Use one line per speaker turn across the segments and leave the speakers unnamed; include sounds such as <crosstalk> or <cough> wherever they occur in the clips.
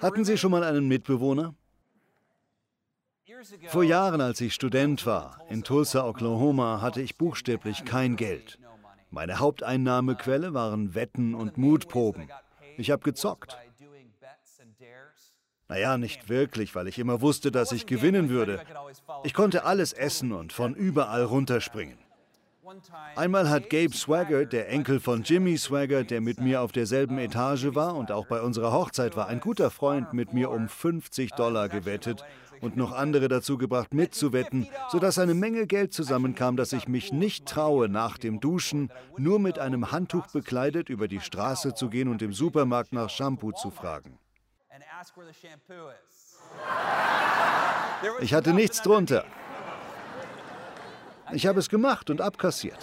Hatten Sie schon mal einen Mitbewohner? Vor Jahren, als ich Student war, in Tulsa, Oklahoma, hatte ich buchstäblich kein Geld. Meine Haupteinnahmequelle waren Wetten und Mutproben. Ich habe gezockt. Naja, nicht wirklich, weil ich immer wusste, dass ich gewinnen würde. Ich konnte alles essen und von überall runterspringen. Einmal hat Gabe Swagger, der Enkel von Jimmy Swagger, der mit mir auf derselben Etage war und auch bei unserer Hochzeit war, ein guter Freund mit mir um 50 Dollar gewettet und noch andere dazu gebracht, mitzuwetten, sodass eine Menge Geld zusammenkam, dass ich mich nicht traue, nach dem Duschen nur mit einem Handtuch bekleidet über die Straße zu gehen und im Supermarkt nach Shampoo zu fragen. Ich hatte nichts drunter. Ich habe es gemacht und abkassiert.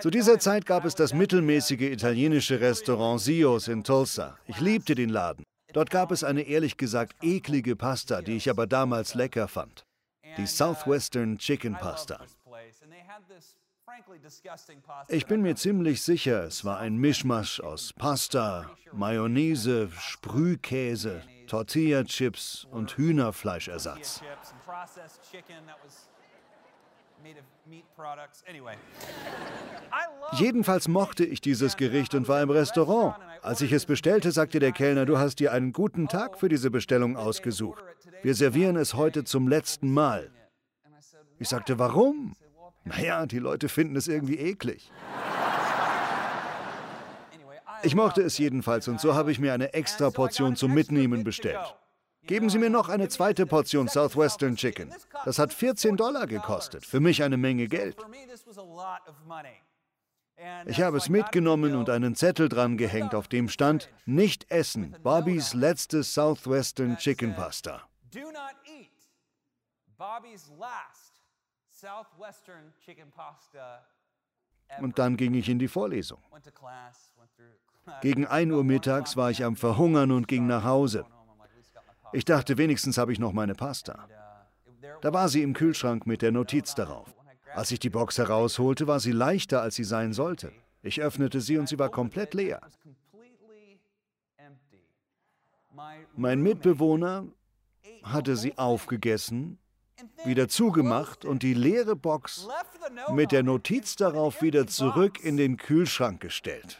Zu dieser Zeit gab es das mittelmäßige italienische Restaurant Sios in Tulsa. Ich liebte den Laden. Dort gab es eine ehrlich gesagt eklige Pasta, die ich aber damals lecker fand. Die Southwestern Chicken Pasta. Ich bin mir ziemlich sicher, es war ein Mischmasch aus Pasta, Mayonnaise, Sprühkäse, Tortilla-Chips und Hühnerfleischersatz. Jedenfalls mochte ich dieses Gericht und war im Restaurant. Als ich es bestellte, sagte der Kellner, du hast dir einen guten Tag für diese Bestellung ausgesucht. Wir servieren es heute zum letzten Mal. Ich sagte, warum? Naja, die Leute finden es irgendwie eklig. Ich mochte es jedenfalls und so habe ich mir eine extra Portion zum Mitnehmen bestellt. Geben Sie mir noch eine zweite Portion Southwestern Chicken. Das hat 14 Dollar gekostet. Für mich eine Menge Geld. Ich habe es mitgenommen und einen Zettel dran gehängt, auf dem stand: Nicht essen. Bobbys letzte Southwestern Chicken Pasta. Und dann ging ich in die Vorlesung. Gegen 1 Uhr mittags war ich am Verhungern und ging nach Hause. Ich dachte, wenigstens habe ich noch meine Pasta. Da war sie im Kühlschrank mit der Notiz darauf. Als ich die Box herausholte, war sie leichter, als sie sein sollte. Ich öffnete sie und sie war komplett leer. Mein Mitbewohner hatte sie aufgegessen, wieder zugemacht und die leere Box mit der Notiz darauf wieder zurück in den Kühlschrank gestellt.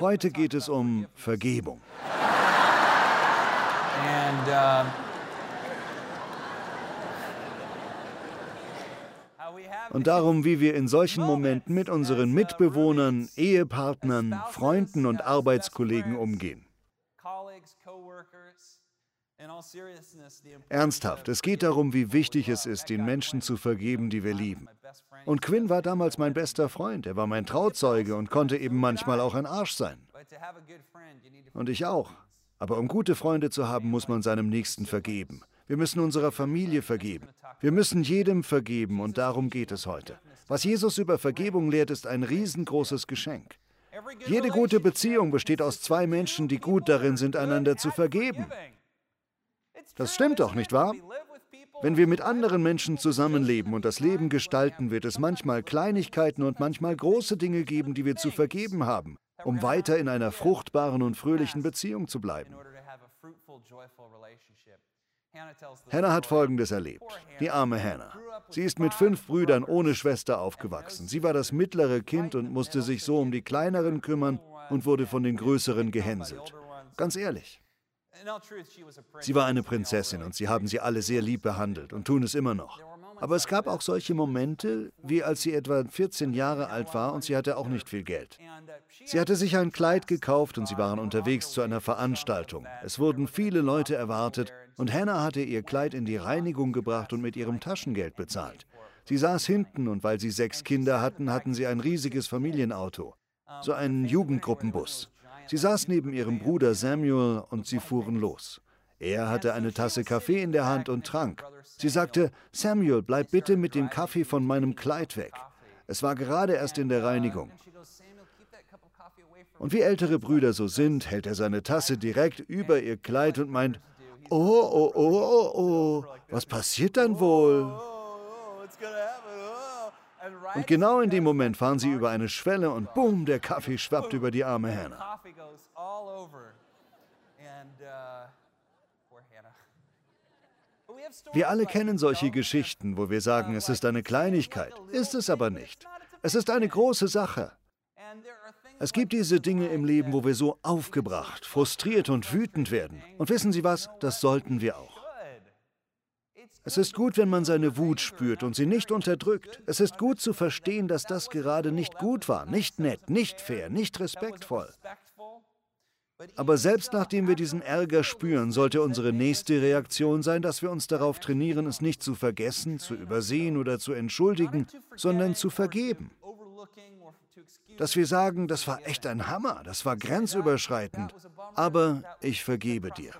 Heute geht es um Vergebung. And, uh, und darum, wie wir in solchen Momenten mit unseren uh, Mitbewohnern, Ehepartnern, Freunden und Arbeitskollegen umgehen. Ernsthaft, es geht darum, wie wichtig es ist, den Menschen zu vergeben, die wir lieben. Und Quinn war damals mein bester Freund, er war mein Trauzeuge und konnte eben manchmal auch ein Arsch sein. Und ich auch. Aber um gute Freunde zu haben, muss man seinem Nächsten vergeben. Wir müssen unserer Familie vergeben. Wir müssen jedem vergeben und darum geht es heute. Was Jesus über Vergebung lehrt, ist ein riesengroßes Geschenk. Jede gute Beziehung besteht aus zwei Menschen, die gut darin sind, einander zu vergeben. Das stimmt doch, nicht wahr? Wenn wir mit anderen Menschen zusammenleben und das Leben gestalten, wird es manchmal Kleinigkeiten und manchmal große Dinge geben, die wir zu vergeben haben, um weiter in einer fruchtbaren und fröhlichen Beziehung zu bleiben. Hannah hat Folgendes erlebt. Die arme Hannah. Sie ist mit fünf Brüdern ohne Schwester aufgewachsen. Sie war das mittlere Kind und musste sich so um die kleineren kümmern und wurde von den größeren gehänselt. Ganz ehrlich. Sie war eine Prinzessin und sie haben sie alle sehr lieb behandelt und tun es immer noch. Aber es gab auch solche Momente, wie als sie etwa 14 Jahre alt war und sie hatte auch nicht viel Geld. Sie hatte sich ein Kleid gekauft und sie waren unterwegs zu einer Veranstaltung. Es wurden viele Leute erwartet und Hannah hatte ihr Kleid in die Reinigung gebracht und mit ihrem Taschengeld bezahlt. Sie saß hinten und weil sie sechs Kinder hatten, hatten sie ein riesiges Familienauto, so einen Jugendgruppenbus. Sie saß neben ihrem Bruder Samuel und sie fuhren los. Er hatte eine Tasse Kaffee in der Hand und trank. Sie sagte, Samuel, bleib bitte mit dem Kaffee von meinem Kleid weg. Es war gerade erst in der Reinigung. Und wie ältere Brüder so sind, hält er seine Tasse direkt über ihr Kleid und meint, oh, oh, oh, oh, oh, was passiert dann wohl? Und genau in dem Moment fahren sie über eine Schwelle und boom, der Kaffee <laughs> schwappt über die arme Hannah. Wir alle kennen solche Geschichten, wo wir sagen, es ist eine Kleinigkeit. Ist es aber nicht. Es ist eine große Sache. Es gibt diese Dinge im Leben, wo wir so aufgebracht, frustriert und wütend werden. Und wissen Sie was? Das sollten wir auch. Es ist gut, wenn man seine Wut spürt und sie nicht unterdrückt. Es ist gut zu verstehen, dass das gerade nicht gut war, nicht nett, nicht fair, nicht respektvoll. Aber selbst nachdem wir diesen Ärger spüren, sollte unsere nächste Reaktion sein, dass wir uns darauf trainieren, es nicht zu vergessen, zu übersehen oder zu entschuldigen, sondern zu vergeben. Dass wir sagen, das war echt ein Hammer, das war grenzüberschreitend, aber ich vergebe dir.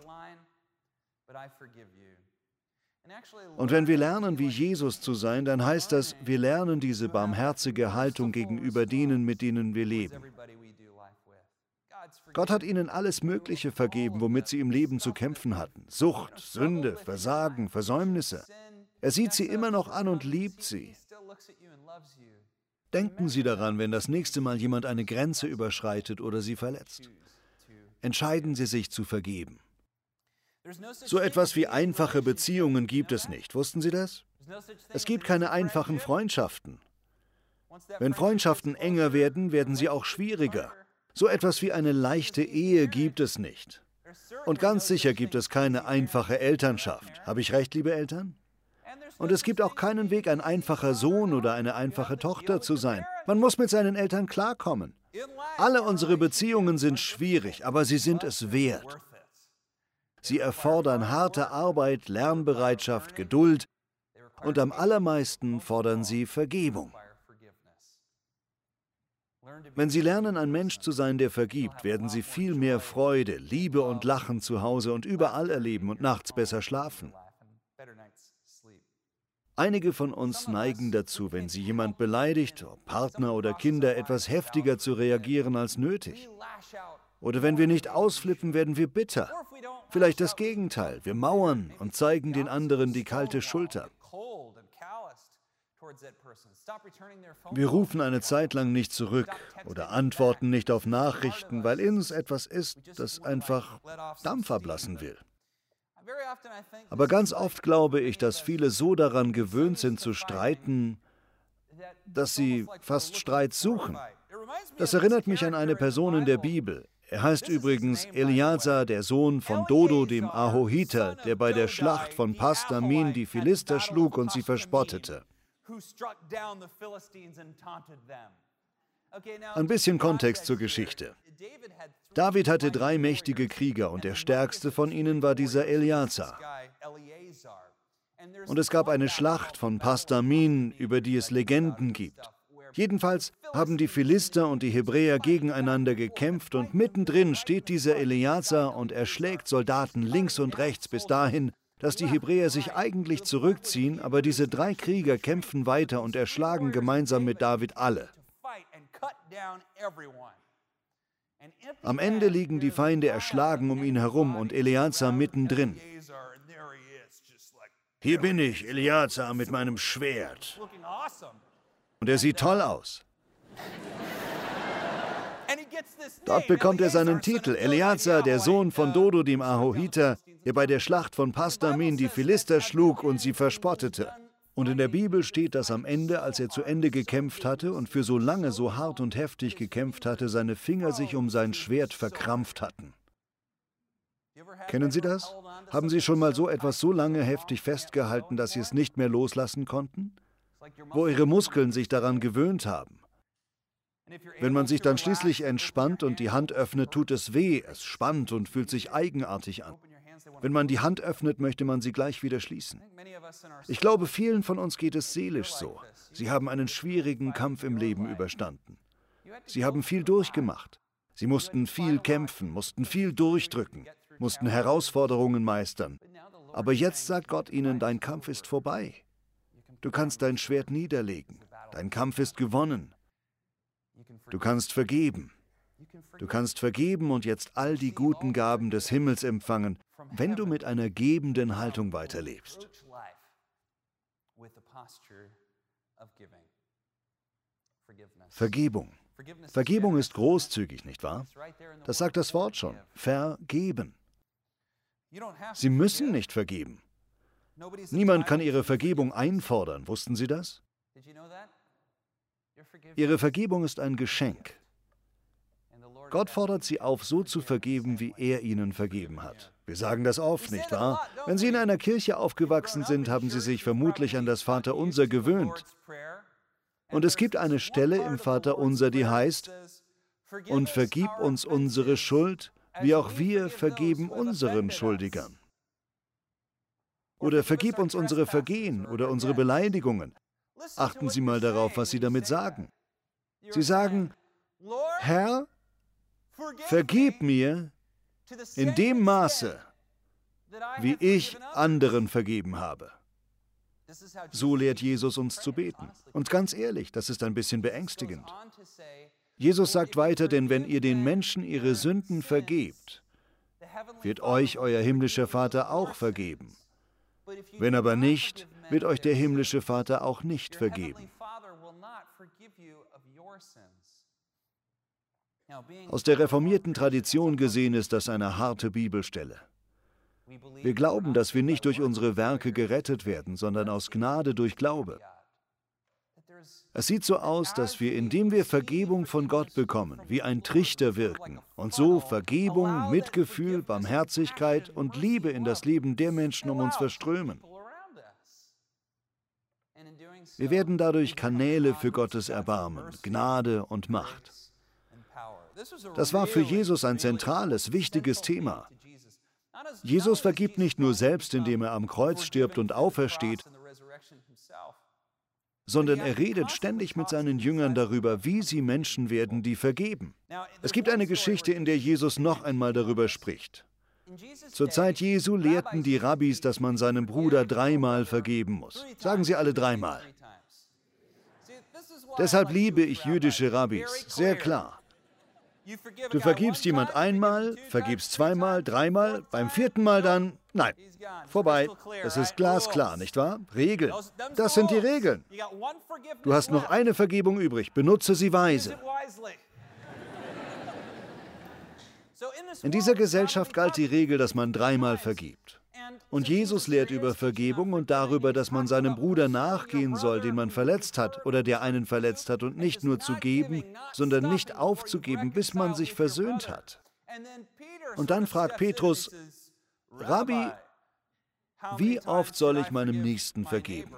Und wenn wir lernen, wie Jesus zu sein, dann heißt das, wir lernen diese barmherzige Haltung gegenüber denen, mit denen wir leben. Gott hat ihnen alles Mögliche vergeben, womit sie im Leben zu kämpfen hatten. Sucht, Sünde, Versagen, Versäumnisse. Er sieht sie immer noch an und liebt sie. Denken Sie daran, wenn das nächste Mal jemand eine Grenze überschreitet oder Sie verletzt. Entscheiden Sie sich zu vergeben. So etwas wie einfache Beziehungen gibt es nicht. Wussten Sie das? Es gibt keine einfachen Freundschaften. Wenn Freundschaften enger werden, werden sie auch schwieriger. So etwas wie eine leichte Ehe gibt es nicht. Und ganz sicher gibt es keine einfache Elternschaft. Habe ich recht, liebe Eltern? Und es gibt auch keinen Weg, ein einfacher Sohn oder eine einfache Tochter zu sein. Man muss mit seinen Eltern klarkommen. Alle unsere Beziehungen sind schwierig, aber sie sind es wert. Sie erfordern harte Arbeit, Lernbereitschaft, Geduld und am allermeisten fordern sie Vergebung. Wenn Sie lernen, ein Mensch zu sein, der vergibt, werden Sie viel mehr Freude, Liebe und Lachen zu Hause und überall erleben und nachts besser schlafen. Einige von uns neigen dazu, wenn sie jemand beleidigt, ob Partner oder Kinder, etwas heftiger zu reagieren als nötig. Oder wenn wir nicht ausflippen, werden wir bitter. Vielleicht das Gegenteil, wir mauern und zeigen den anderen die kalte Schulter. Wir rufen eine Zeit lang nicht zurück oder antworten nicht auf Nachrichten, weil in uns etwas ist, das einfach Dampf ablassen will. Aber ganz oft glaube ich, dass viele so daran gewöhnt sind zu streiten, dass sie fast Streit suchen. Das erinnert mich an eine Person in der Bibel. Er heißt übrigens Eleazar, der Sohn von Dodo, dem Ahohiter, der bei der Schlacht von Pastamin die Philister schlug und sie verspottete. Ein bisschen Kontext zur Geschichte. David hatte drei mächtige Krieger und der stärkste von ihnen war dieser Eleazar. Und es gab eine Schlacht von Pastamin, über die es Legenden gibt. Jedenfalls haben die Philister und die Hebräer gegeneinander gekämpft und mittendrin steht dieser Eleazar und erschlägt Soldaten links und rechts bis dahin, dass die Hebräer sich eigentlich zurückziehen, aber diese drei Krieger kämpfen weiter und erschlagen gemeinsam mit David alle. Am Ende liegen die Feinde erschlagen um ihn herum und Eleazar mittendrin. Hier bin ich, Eleazar, mit meinem Schwert. Und er sieht toll aus. Dort bekommt er seinen Titel, Eleazar, der Sohn von Dodo dem Ahohiter, der bei der Schlacht von Pastamin die Philister schlug und sie verspottete. Und in der Bibel steht, dass am Ende, als er zu Ende gekämpft hatte und für so lange so hart und heftig gekämpft hatte, seine Finger sich um sein Schwert verkrampft hatten. Kennen Sie das? Haben Sie schon mal so etwas so lange heftig festgehalten, dass Sie es nicht mehr loslassen konnten? Wo Ihre Muskeln sich daran gewöhnt haben. Wenn man sich dann schließlich entspannt und die Hand öffnet, tut es weh, es spannt und fühlt sich eigenartig an. Wenn man die Hand öffnet, möchte man sie gleich wieder schließen. Ich glaube, vielen von uns geht es seelisch so. Sie haben einen schwierigen Kampf im Leben überstanden. Sie haben viel durchgemacht. Sie mussten viel kämpfen, mussten viel durchdrücken, mussten Herausforderungen meistern. Aber jetzt sagt Gott ihnen, dein Kampf ist vorbei. Du kannst dein Schwert niederlegen. Dein Kampf ist gewonnen. Du kannst vergeben. Du kannst vergeben und jetzt all die guten Gaben des Himmels empfangen, wenn du mit einer gebenden Haltung weiterlebst. Vergebung. Vergebung ist großzügig, nicht wahr? Das sagt das Wort schon. Vergeben. Sie müssen nicht vergeben. Niemand kann Ihre Vergebung einfordern. Wussten Sie das? Ihre Vergebung ist ein Geschenk. Gott fordert Sie auf, so zu vergeben, wie er Ihnen vergeben hat. Wir sagen das oft, nicht wahr? Wenn Sie in einer Kirche aufgewachsen sind, haben Sie sich vermutlich an das Vaterunser gewöhnt. Und es gibt eine Stelle im Vaterunser, die heißt, und vergib uns unsere Schuld, wie auch wir vergeben unseren Schuldigern. Oder vergib uns unsere Vergehen oder unsere Beleidigungen. Achten Sie mal darauf, was Sie damit sagen. Sie sagen, Herr, vergib mir in dem Maße, wie ich anderen vergeben habe. So lehrt Jesus uns zu beten. Und ganz ehrlich, das ist ein bisschen beängstigend. Jesus sagt weiter, denn wenn ihr den Menschen ihre Sünden vergebt, wird euch euer himmlischer Vater auch vergeben. Wenn aber nicht, wird euch der himmlische Vater auch nicht vergeben. Aus der reformierten Tradition gesehen ist das eine harte Bibelstelle. Wir glauben, dass wir nicht durch unsere Werke gerettet werden, sondern aus Gnade durch Glaube. Es sieht so aus, dass wir, indem wir Vergebung von Gott bekommen, wie ein Trichter wirken und so Vergebung, Mitgefühl, Barmherzigkeit und Liebe in das Leben der Menschen um uns verströmen. Wir werden dadurch Kanäle für Gottes Erbarmen, Gnade und Macht. Das war für Jesus ein zentrales, wichtiges Thema. Jesus vergibt nicht nur selbst, indem er am Kreuz stirbt und aufersteht, sondern er redet ständig mit seinen Jüngern darüber, wie sie Menschen werden, die vergeben. Es gibt eine Geschichte, in der Jesus noch einmal darüber spricht. Zur Zeit Jesu lehrten die Rabbis, dass man seinem Bruder dreimal vergeben muss. Sagen Sie alle dreimal. Deshalb liebe ich jüdische Rabbis, sehr klar. Du vergibst jemand einmal, vergibst zweimal, dreimal, beim vierten Mal dann, nein, vorbei. Es ist glasklar, nicht wahr? Regeln. Das sind die Regeln. Du hast noch eine Vergebung übrig, benutze sie weise. In dieser Gesellschaft galt die Regel, dass man dreimal vergibt. Und Jesus lehrt über Vergebung und darüber, dass man seinem Bruder nachgehen soll, den man verletzt hat oder der einen verletzt hat, und nicht nur zu geben, sondern nicht aufzugeben, bis man sich versöhnt hat. Und dann fragt Petrus, Rabbi, wie oft soll ich meinem Nächsten vergeben?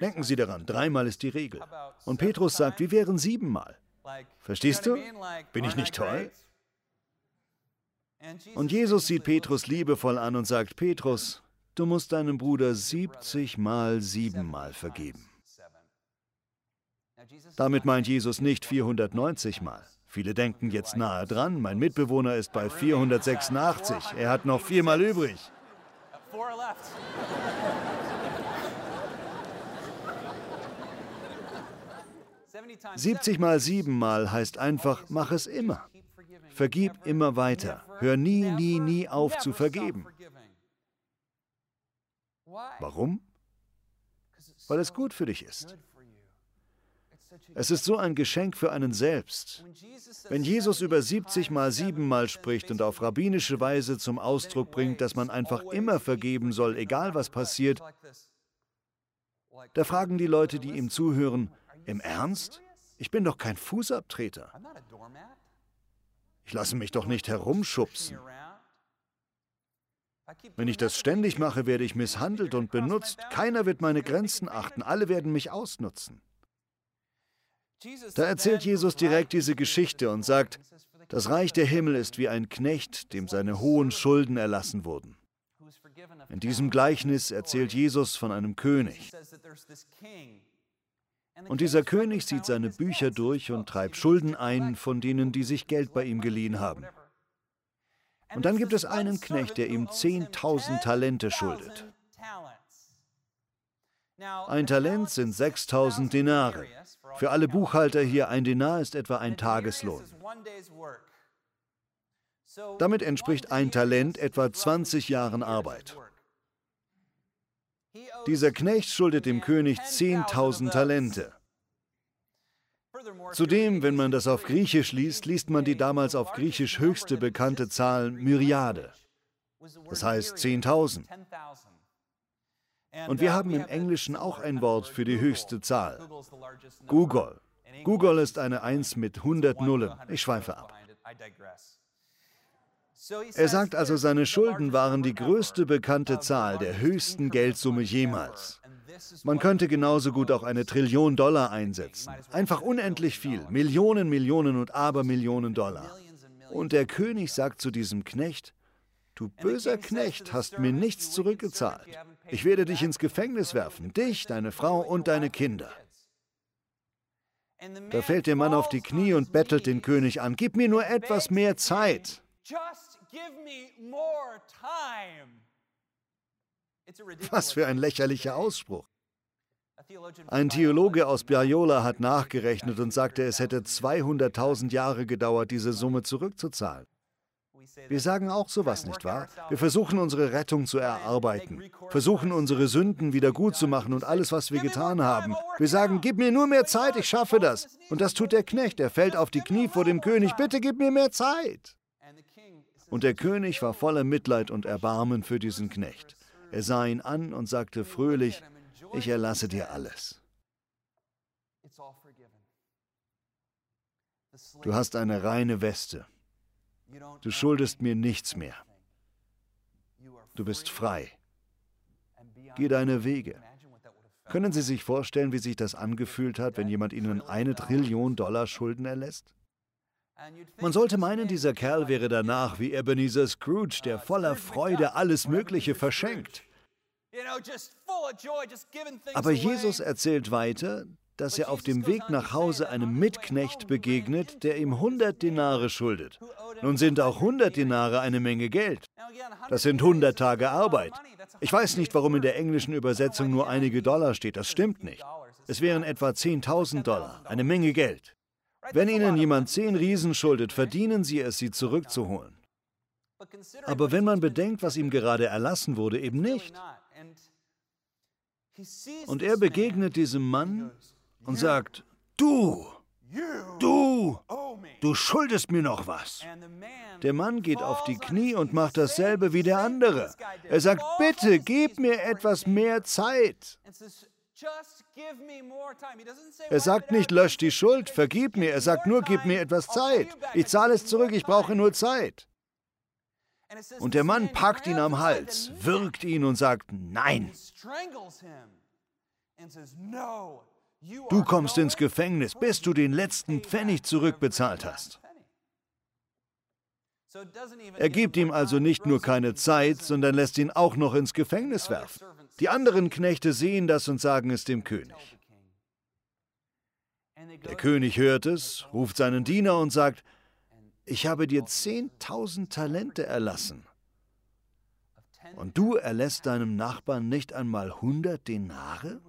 Denken Sie daran, dreimal ist die Regel. Und Petrus sagt, wie wären siebenmal? Verstehst du? Bin ich nicht toll? Und Jesus sieht Petrus liebevoll an und sagt, Petrus, Du musst deinem Bruder 70 mal siebenmal vergeben. Damit meint Jesus nicht 490 mal. Viele denken jetzt nahe dran, mein Mitbewohner ist bei 486, er hat noch viermal übrig. Siebzig mal siebenmal heißt einfach, mach es immer. Vergib immer weiter. Hör nie, nie, nie auf zu vergeben. Warum? Weil es gut für dich ist. Es ist so ein Geschenk für einen selbst. Wenn Jesus über 70 mal 7 mal spricht und auf rabbinische Weise zum Ausdruck bringt, dass man einfach immer vergeben soll, egal was passiert, da fragen die Leute, die ihm zuhören, im Ernst? Ich bin doch kein Fußabtreter. Ich lasse mich doch nicht herumschubsen. Wenn ich das ständig mache, werde ich misshandelt und benutzt. Keiner wird meine Grenzen achten. Alle werden mich ausnutzen. Da erzählt Jesus direkt diese Geschichte und sagt, das Reich der Himmel ist wie ein Knecht, dem seine hohen Schulden erlassen wurden. In diesem Gleichnis erzählt Jesus von einem König. Und dieser König sieht seine Bücher durch und treibt Schulden ein von denen, die sich Geld bei ihm geliehen haben. Und dann gibt es einen Knecht, der ihm 10.000 Talente schuldet. Ein Talent sind 6.000 Denare. Für alle Buchhalter hier ein Denar ist etwa ein Tageslohn. Damit entspricht ein Talent etwa 20 Jahren Arbeit. Dieser Knecht schuldet dem König 10.000 Talente. Zudem, wenn man das auf Griechisch liest, liest man die damals auf Griechisch höchste bekannte Zahl Myriade. Das heißt 10.000. Und wir haben im Englischen auch ein Wort für die höchste Zahl. Google. Google ist eine 1 mit 100 Nullen. Ich schweife ab. Er sagt also, seine Schulden waren die größte bekannte Zahl der höchsten Geldsumme jemals. Man könnte genauso gut auch eine Trillion Dollar einsetzen. Einfach unendlich viel. Millionen, Millionen und Abermillionen Dollar. Und der König sagt zu diesem Knecht, Du böser Knecht hast mir nichts zurückgezahlt. Ich werde dich ins Gefängnis werfen, dich, deine Frau und deine Kinder. Da fällt der Mann auf die Knie und bettelt den König an, gib mir nur etwas mehr Zeit. Was für ein lächerlicher Ausspruch. Ein Theologe aus Biola hat nachgerechnet und sagte, es hätte 200.000 Jahre gedauert, diese Summe zurückzuzahlen. Wir sagen auch sowas, nicht wahr? Wir versuchen unsere Rettung zu erarbeiten, versuchen unsere Sünden wieder gut zu machen und alles, was wir getan haben. Wir sagen, gib mir nur mehr Zeit, ich schaffe das. Und das tut der Knecht, er fällt auf die Knie vor dem König, bitte gib mir mehr Zeit. Und der König war voller Mitleid und Erbarmen für diesen Knecht. Er sah ihn an und sagte fröhlich, ich erlasse dir alles. Du hast eine reine Weste. Du schuldest mir nichts mehr. Du bist frei. Geh deine Wege. Können Sie sich vorstellen, wie sich das angefühlt hat, wenn jemand Ihnen eine Trillion Dollar Schulden erlässt? Man sollte meinen, dieser Kerl wäre danach wie Ebenezer Scrooge, der voller Freude alles Mögliche verschenkt. Aber Jesus erzählt weiter, dass er auf dem Weg nach Hause einem Mitknecht begegnet, der ihm 100 Dinare schuldet. Nun sind auch 100 Dinare eine Menge Geld. Das sind 100 Tage Arbeit. Ich weiß nicht, warum in der englischen Übersetzung nur einige Dollar steht. Das stimmt nicht. Es wären etwa 10.000 Dollar, eine Menge Geld. Wenn Ihnen jemand 10 Riesen schuldet, verdienen Sie es, sie zurückzuholen. Aber wenn man bedenkt, was ihm gerade erlassen wurde, eben nicht. Und er begegnet diesem Mann und sagt, du, du, du schuldest mir noch was. Der Mann geht auf die Knie und macht dasselbe wie der andere. Er sagt, bitte, gib mir etwas mehr Zeit. Er sagt nicht, lösch die Schuld, vergib mir. Er sagt nur, gib mir etwas Zeit. Ich zahle es zurück, ich brauche nur Zeit. Und der Mann packt ihn am Hals, wirkt ihn und sagt, nein. Du kommst ins Gefängnis, bis du den letzten Pfennig zurückbezahlt hast. Er gibt ihm also nicht nur keine Zeit, sondern lässt ihn auch noch ins Gefängnis werfen. Die anderen Knechte sehen das und sagen es dem König. Der König hört es, ruft seinen Diener und sagt, ich habe dir 10.000 Talente erlassen. Und du erlässt deinem Nachbarn nicht einmal 100 Denare?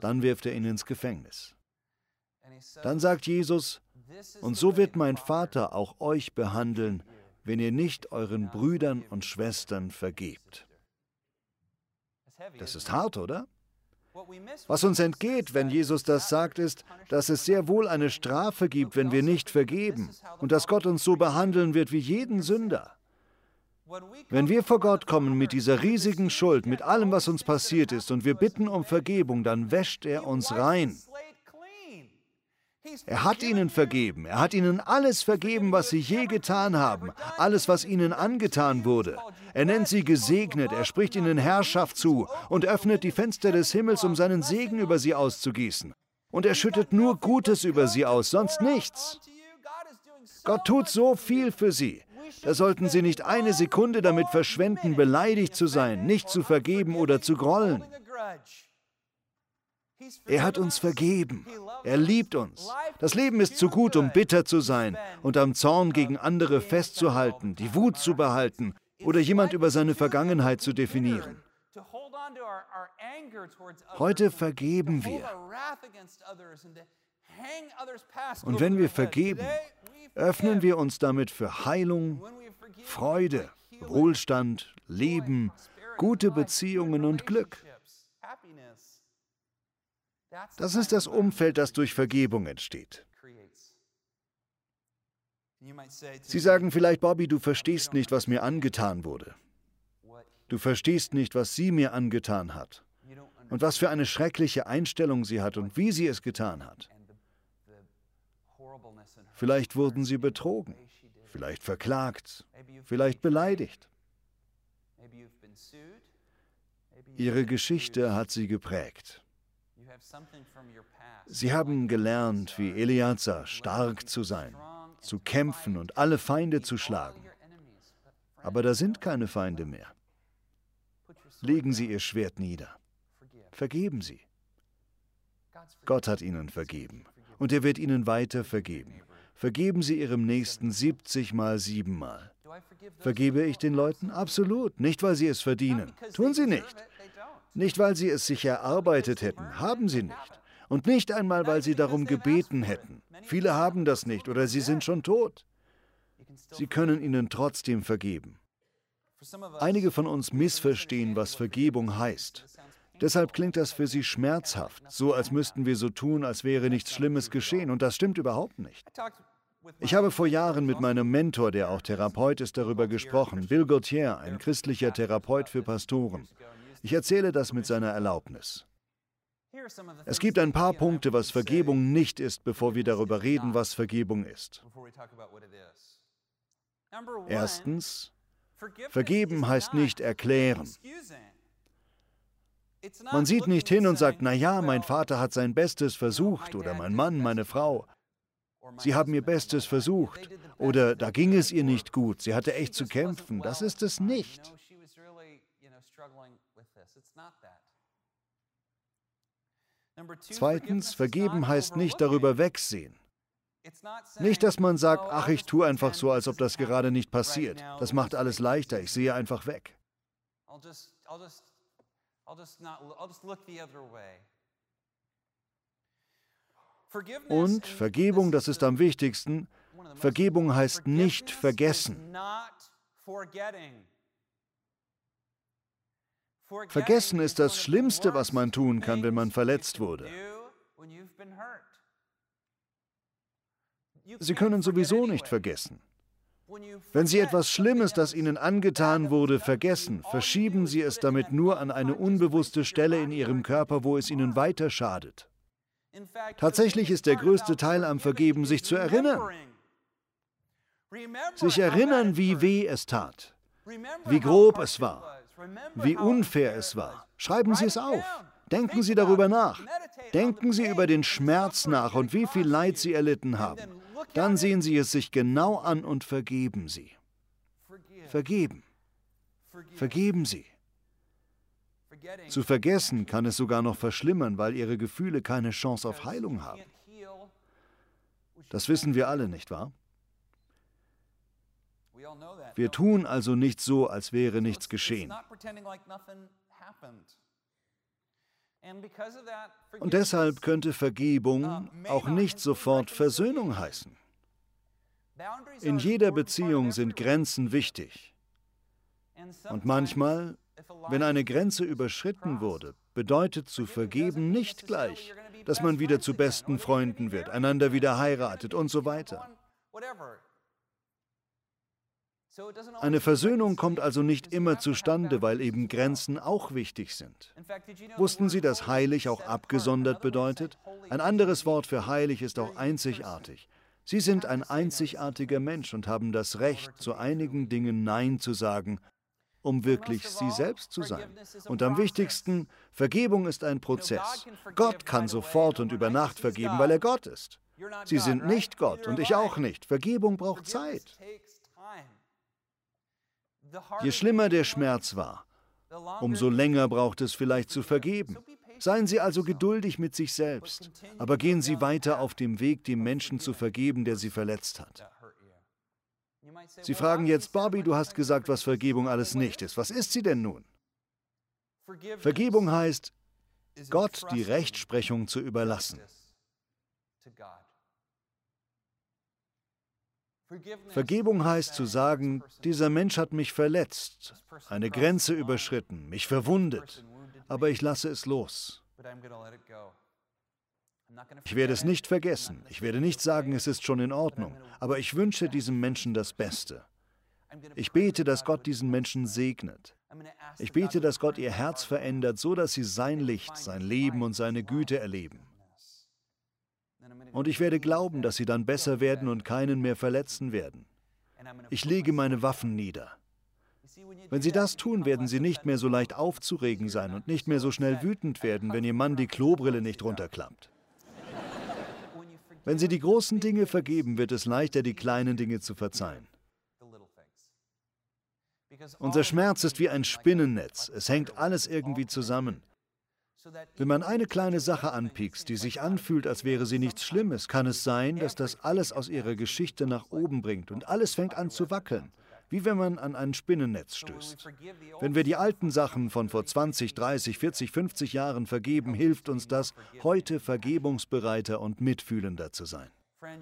Dann wirft er ihn ins Gefängnis. Dann sagt Jesus, und so wird mein Vater auch euch behandeln, wenn ihr nicht euren Brüdern und Schwestern vergebt. Das ist hart, oder? Was uns entgeht, wenn Jesus das sagt, ist, dass es sehr wohl eine Strafe gibt, wenn wir nicht vergeben und dass Gott uns so behandeln wird wie jeden Sünder. Wenn wir vor Gott kommen mit dieser riesigen Schuld, mit allem, was uns passiert ist, und wir bitten um Vergebung, dann wäscht er uns rein. Er hat ihnen vergeben. Er hat ihnen alles vergeben, was sie je getan haben, alles, was ihnen angetan wurde. Er nennt sie gesegnet, er spricht ihnen Herrschaft zu und öffnet die Fenster des Himmels, um seinen Segen über sie auszugießen. Und er schüttet nur Gutes über sie aus, sonst nichts. Gott tut so viel für sie. Da sollten Sie nicht eine Sekunde damit verschwenden, beleidigt zu sein, nicht zu vergeben oder zu grollen. Er hat uns vergeben. Er liebt uns. Das Leben ist zu gut, um bitter zu sein und am Zorn gegen andere festzuhalten, die Wut zu behalten oder jemand über seine Vergangenheit zu definieren. Heute vergeben wir. Und wenn wir vergeben, öffnen wir uns damit für Heilung, Freude, Wohlstand, Leben, gute Beziehungen und Glück. Das ist das Umfeld, das durch Vergebung entsteht. Sie sagen vielleicht, Bobby, du verstehst nicht, was mir angetan wurde. Du verstehst nicht, was sie mir angetan hat und was für eine schreckliche Einstellung sie hat und wie sie es getan hat. Vielleicht wurden sie betrogen, vielleicht verklagt, vielleicht beleidigt. Ihre Geschichte hat sie geprägt. Sie haben gelernt, wie Eleazar stark zu sein, zu kämpfen und alle Feinde zu schlagen. Aber da sind keine Feinde mehr. Legen Sie Ihr Schwert nieder. Vergeben Sie. Gott hat Ihnen vergeben und er wird Ihnen weiter vergeben. Vergeben Sie Ihrem Nächsten 70 mal siebenmal. Vergebe ich den Leuten? Absolut. Nicht, weil sie es verdienen. Tun sie nicht. Nicht, weil sie es sich erarbeitet hätten. Haben sie nicht. Und nicht einmal, weil sie darum gebeten hätten. Viele haben das nicht oder sie sind schon tot. Sie können ihnen trotzdem vergeben. Einige von uns missverstehen, was Vergebung heißt. Deshalb klingt das für sie schmerzhaft, so als müssten wir so tun, als wäre nichts Schlimmes geschehen, und das stimmt überhaupt nicht. Ich habe vor Jahren mit meinem Mentor, der auch Therapeut ist, darüber gesprochen, Bill Gauthier, ein christlicher Therapeut für Pastoren. Ich erzähle das mit seiner Erlaubnis. Es gibt ein paar Punkte, was Vergebung nicht ist, bevor wir darüber reden, was Vergebung ist. Erstens, vergeben heißt nicht erklären. Man sieht nicht hin und sagt, na ja, mein Vater hat sein Bestes versucht oder mein Mann, meine Frau. Sie haben ihr Bestes versucht oder da ging es ihr nicht gut, sie hatte echt zu kämpfen. Das ist es nicht. Zweitens, vergeben heißt nicht darüber wegsehen. Nicht, dass man sagt, ach, ich tue einfach so, als ob das gerade nicht passiert. Das macht alles leichter, ich sehe einfach weg. Und Vergebung, das ist am wichtigsten, Vergebung heißt nicht vergessen. Vergessen ist das Schlimmste, was man tun kann, wenn man verletzt wurde. Sie können sowieso nicht vergessen. Wenn Sie etwas Schlimmes, das Ihnen angetan wurde, vergessen, verschieben Sie es damit nur an eine unbewusste Stelle in Ihrem Körper, wo es Ihnen weiter schadet. Tatsächlich ist der größte Teil am Vergeben, sich zu erinnern. Sich erinnern, wie weh es tat, wie grob es war, wie unfair es war. Schreiben Sie es auf. Denken Sie darüber nach. Denken Sie über den Schmerz nach und wie viel Leid Sie erlitten haben. Dann sehen Sie es sich genau an und vergeben Sie. Vergeben. Vergeben Sie. Zu vergessen kann es sogar noch verschlimmern, weil Ihre Gefühle keine Chance auf Heilung haben. Das wissen wir alle, nicht wahr? Wir tun also nicht so, als wäre nichts geschehen. Und deshalb könnte Vergebung auch nicht sofort Versöhnung heißen. In jeder Beziehung sind Grenzen wichtig. Und manchmal, wenn eine Grenze überschritten wurde, bedeutet zu vergeben nicht gleich, dass man wieder zu besten Freunden wird, einander wieder heiratet und so weiter. Eine Versöhnung kommt also nicht immer zustande, weil eben Grenzen auch wichtig sind. Wussten Sie, dass heilig auch abgesondert bedeutet? Ein anderes Wort für heilig ist auch einzigartig. Sie sind ein einzigartiger Mensch und haben das Recht, zu einigen Dingen Nein zu sagen, um wirklich Sie selbst zu sein. Und am wichtigsten, Vergebung ist ein Prozess. Gott kann sofort und über Nacht vergeben, weil er Gott ist. Sie sind nicht Gott und ich auch nicht. Vergebung braucht Zeit. Je schlimmer der Schmerz war, umso länger braucht es vielleicht zu vergeben. Seien Sie also geduldig mit sich selbst, aber gehen Sie weiter auf dem Weg, dem Menschen zu vergeben, der Sie verletzt hat. Sie fragen jetzt, Bobby, du hast gesagt, was Vergebung alles nicht ist. Was ist sie denn nun? Vergebung heißt, Gott die Rechtsprechung zu überlassen. Vergebung heißt zu sagen, dieser Mensch hat mich verletzt, eine Grenze überschritten, mich verwundet. aber ich lasse es los. Ich werde es nicht vergessen. Ich werde nicht sagen, es ist schon in Ordnung, aber ich wünsche diesem Menschen das Beste. Ich bete, dass Gott diesen Menschen segnet. Ich bete, dass Gott ihr Herz verändert, so dass sie sein Licht, sein Leben und seine Güte erleben. Und ich werde glauben, dass sie dann besser werden und keinen mehr verletzen werden. Ich lege meine Waffen nieder. Wenn Sie das tun, werden Sie nicht mehr so leicht aufzuregen sein und nicht mehr so schnell wütend werden, wenn Ihr Mann die Klobrille nicht runterklappt. Wenn Sie die großen Dinge vergeben, wird es leichter, die kleinen Dinge zu verzeihen. Unser Schmerz ist wie ein Spinnennetz. Es hängt alles irgendwie zusammen. Wenn man eine kleine Sache anpiekst, die sich anfühlt, als wäre sie nichts Schlimmes, kann es sein, dass das alles aus ihrer Geschichte nach oben bringt und alles fängt an zu wackeln, wie wenn man an ein Spinnennetz stößt. Wenn wir die alten Sachen von vor 20, 30, 40, 50 Jahren vergeben, hilft uns das, heute vergebungsbereiter und mitfühlender zu sein.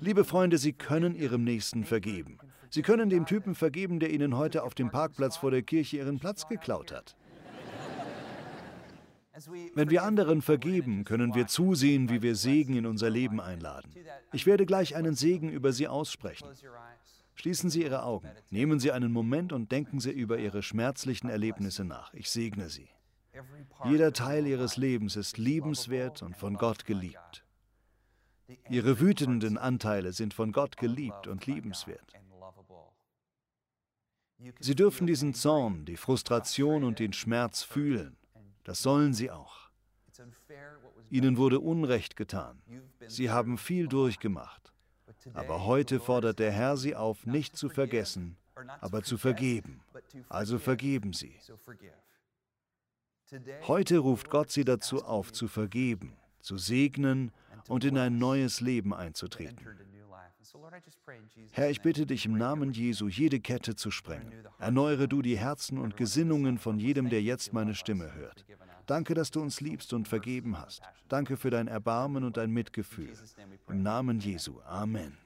Liebe Freunde, Sie können Ihrem Nächsten vergeben. Sie können dem Typen vergeben, der Ihnen heute auf dem Parkplatz vor der Kirche Ihren Platz geklaut hat. Wenn wir anderen vergeben, können wir zusehen, wie wir Segen in unser Leben einladen. Ich werde gleich einen Segen über Sie aussprechen. Schließen Sie Ihre Augen, nehmen Sie einen Moment und denken Sie über Ihre schmerzlichen Erlebnisse nach. Ich segne Sie. Jeder Teil Ihres Lebens ist liebenswert und von Gott geliebt. Ihre wütenden Anteile sind von Gott geliebt und liebenswert. Sie dürfen diesen Zorn, die Frustration und den Schmerz fühlen. Das sollen sie auch. Ihnen wurde Unrecht getan. Sie haben viel durchgemacht. Aber heute fordert der Herr sie auf, nicht zu vergessen, aber zu vergeben. Also vergeben sie. Heute ruft Gott sie dazu auf, zu vergeben, zu segnen und in ein neues Leben einzutreten. Herr, ich bitte dich im Namen Jesu, jede Kette zu sprengen. Erneuere du die Herzen und Gesinnungen von jedem, der jetzt meine Stimme hört. Danke, dass du uns liebst und vergeben hast. Danke für dein Erbarmen und dein Mitgefühl. Im Namen Jesu. Amen.